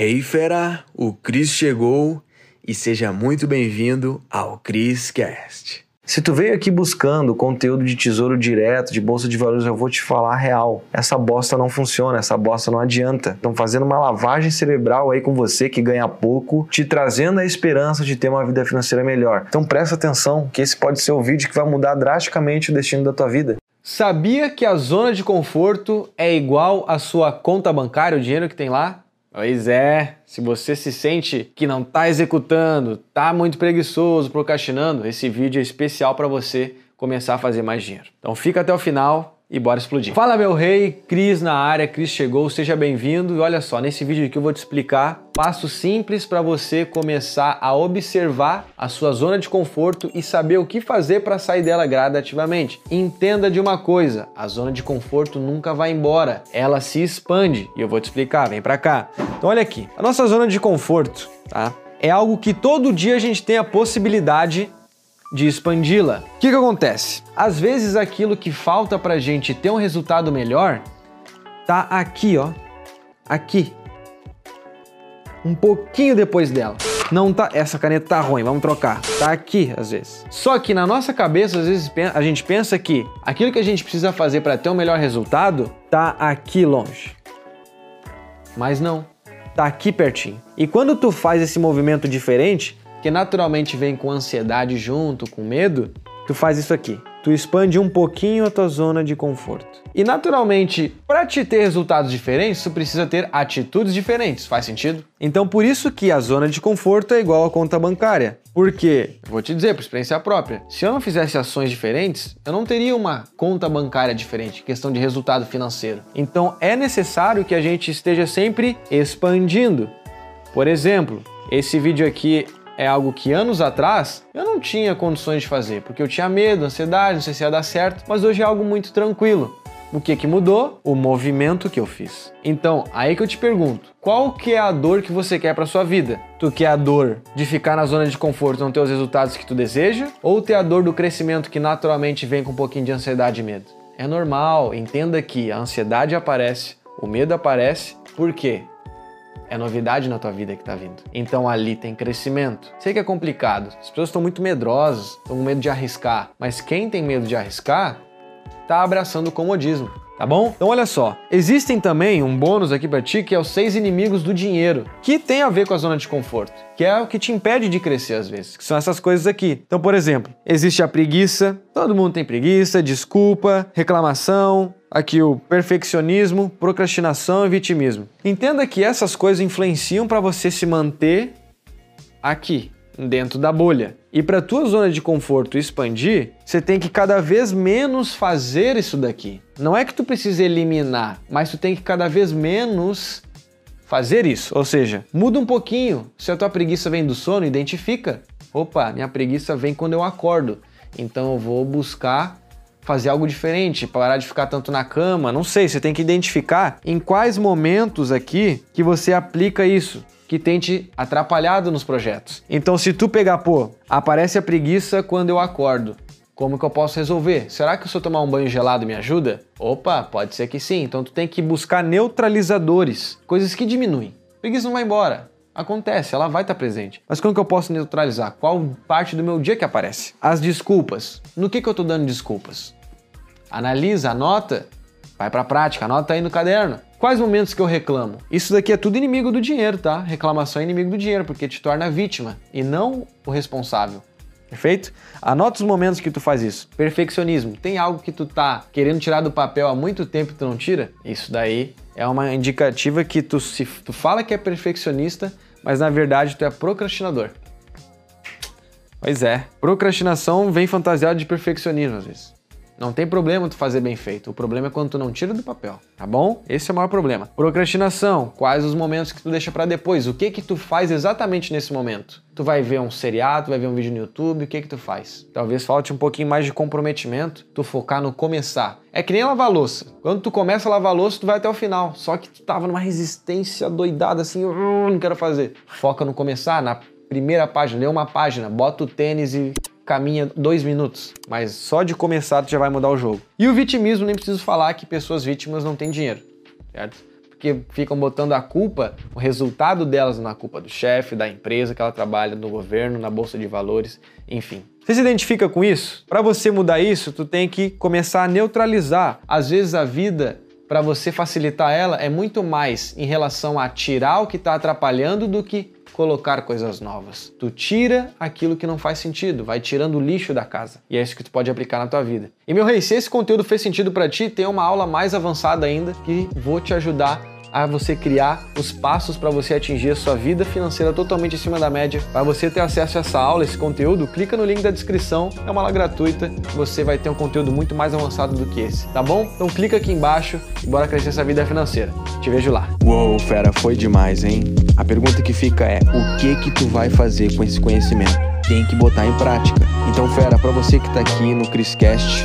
Hey fera, o Cris chegou e seja muito bem-vindo ao Cris Cast. Se tu veio aqui buscando conteúdo de tesouro direto, de bolsa de valores, eu vou te falar a real. Essa bosta não funciona, essa bosta não adianta. Estão fazendo uma lavagem cerebral aí com você que ganha pouco, te trazendo a esperança de ter uma vida financeira melhor. Então presta atenção, que esse pode ser o vídeo que vai mudar drasticamente o destino da tua vida. Sabia que a zona de conforto é igual à sua conta bancária, o dinheiro que tem lá? Pois é, se você se sente que não está executando, está muito preguiçoso, procrastinando, esse vídeo é especial para você começar a fazer mais dinheiro. Então fica até o final e bora explodir. Fala meu rei, Cris na área, Cris chegou, seja bem-vindo. E olha só, nesse vídeo aqui eu vou te explicar passos simples para você começar a observar a sua zona de conforto e saber o que fazer para sair dela gradativamente. Entenda de uma coisa, a zona de conforto nunca vai embora, ela se expande e eu vou te explicar, vem para cá. Então olha aqui, a nossa zona de conforto, tá? É algo que todo dia a gente tem a possibilidade de expandi-la. O que, que acontece? Às vezes aquilo que falta pra gente ter um resultado melhor tá aqui, ó. Aqui. Um pouquinho depois dela. Não tá. Essa caneta tá ruim, vamos trocar. Tá aqui, às vezes. Só que na nossa cabeça, às vezes, a gente pensa que aquilo que a gente precisa fazer para ter um melhor resultado tá aqui longe. Mas não. Tá aqui pertinho. E quando tu faz esse movimento diferente, que naturalmente vem com ansiedade junto, com medo, tu faz isso aqui. Tu expande um pouquinho a tua zona de conforto. E naturalmente, para te ter resultados diferentes, tu precisa ter atitudes diferentes. Faz sentido? Então, por isso que a zona de conforto é igual à conta bancária. Porque, vou te dizer por experiência própria, se eu não fizesse ações diferentes, eu não teria uma conta bancária diferente, questão de resultado financeiro. Então, é necessário que a gente esteja sempre expandindo. Por exemplo, esse vídeo aqui é algo que anos atrás eu não tinha condições de fazer, porque eu tinha medo, ansiedade, não sei se ia dar certo, mas hoje é algo muito tranquilo. O que que mudou? O movimento que eu fiz. Então, aí que eu te pergunto, qual que é a dor que você quer para sua vida? Tu quer a dor de ficar na zona de conforto e não ter os resultados que tu deseja? Ou ter a dor do crescimento que naturalmente vem com um pouquinho de ansiedade e medo? É normal, entenda que a ansiedade aparece, o medo aparece, por quê? É novidade na tua vida que tá vindo. Então ali tem crescimento. Sei que é complicado. As pessoas estão muito medrosas, estão com medo de arriscar. Mas quem tem medo de arriscar, tá abraçando o comodismo. Tá bom? Então olha só, existem também um bônus aqui para ti que é os seis inimigos do dinheiro, que tem a ver com a zona de conforto, que é o que te impede de crescer às vezes, que são essas coisas aqui. Então, por exemplo, existe a preguiça, todo mundo tem preguiça, desculpa, reclamação, aqui o perfeccionismo, procrastinação e vitimismo. Entenda que essas coisas influenciam para você se manter aqui, dentro da bolha. E para tua zona de conforto expandir, você tem que cada vez menos fazer isso daqui. Não é que tu precisa eliminar, mas tu tem que cada vez menos fazer isso. Ou seja, muda um pouquinho. Se a tua preguiça vem do sono, identifica. Opa, minha preguiça vem quando eu acordo. Então eu vou buscar fazer algo diferente, parar de ficar tanto na cama, não sei, você tem que identificar em quais momentos aqui que você aplica isso que tem te atrapalhado nos projetos. Então, se tu pegar, pô, aparece a preguiça quando eu acordo. Como que eu posso resolver? Será que se eu tomar um banho gelado me ajuda? Opa, pode ser que sim. Então tu tem que buscar neutralizadores, coisas que diminuem. preguiça não vai embora. Acontece, ela vai estar presente. Mas como que eu posso neutralizar? Qual parte do meu dia que aparece? As desculpas. No que, que eu estou dando desculpas? Analisa, anota, vai para a prática, anota aí no caderno. Quais momentos que eu reclamo? Isso daqui é tudo inimigo do dinheiro, tá? Reclamação é inimigo do dinheiro, porque te torna vítima e não o responsável. Perfeito? Anota os momentos que tu faz isso. Perfeccionismo. Tem algo que tu tá querendo tirar do papel há muito tempo e tu não tira? Isso daí é uma indicativa que tu, se, tu fala que é perfeccionista, mas na verdade tu é procrastinador. Pois é. Procrastinação vem fantasiada de perfeccionismo às vezes. Não tem problema tu fazer bem feito. O problema é quando tu não tira do papel, tá bom? Esse é o maior problema. Procrastinação. Quais os momentos que tu deixa para depois? O que que tu faz exatamente nesse momento? Tu vai ver um seriado, vai ver um vídeo no YouTube, o que que tu faz? Talvez falte um pouquinho mais de comprometimento, tu focar no começar. É que nem lavar louça. Quando tu começa a lavar louça, tu vai até o final. Só que tu tava numa resistência doidada assim, não quero fazer. Foca no começar, na primeira página, lê uma página, bota o tênis e caminha dois minutos, mas só de começar tu já vai mudar o jogo. E o vitimismo, nem preciso falar que pessoas vítimas não têm dinheiro, certo? porque ficam botando a culpa, o resultado delas na culpa do chefe, da empresa que ela trabalha, do governo, na bolsa de valores, enfim. Você se identifica com isso? Para você mudar isso, tu tem que começar a neutralizar. Às vezes a vida para você facilitar ela é muito mais em relação a tirar o que está atrapalhando do que colocar coisas novas. Tu tira aquilo que não faz sentido, vai tirando o lixo da casa. E é isso que tu pode aplicar na tua vida. E meu rei, se esse conteúdo fez sentido para ti, tem uma aula mais avançada ainda que vou te ajudar a você criar os passos para você atingir a sua vida financeira totalmente acima da média. Para você ter acesso a essa aula, esse conteúdo, clica no link da descrição, é uma aula gratuita, você vai ter um conteúdo muito mais avançado do que esse, tá bom? Então clica aqui embaixo e bora crescer essa vida financeira. Te vejo lá. Uou, fera, foi demais, hein? A pergunta que fica é: o que que tu vai fazer com esse conhecimento? Tem que botar em prática. Então, fera, para você que tá aqui no Criscast,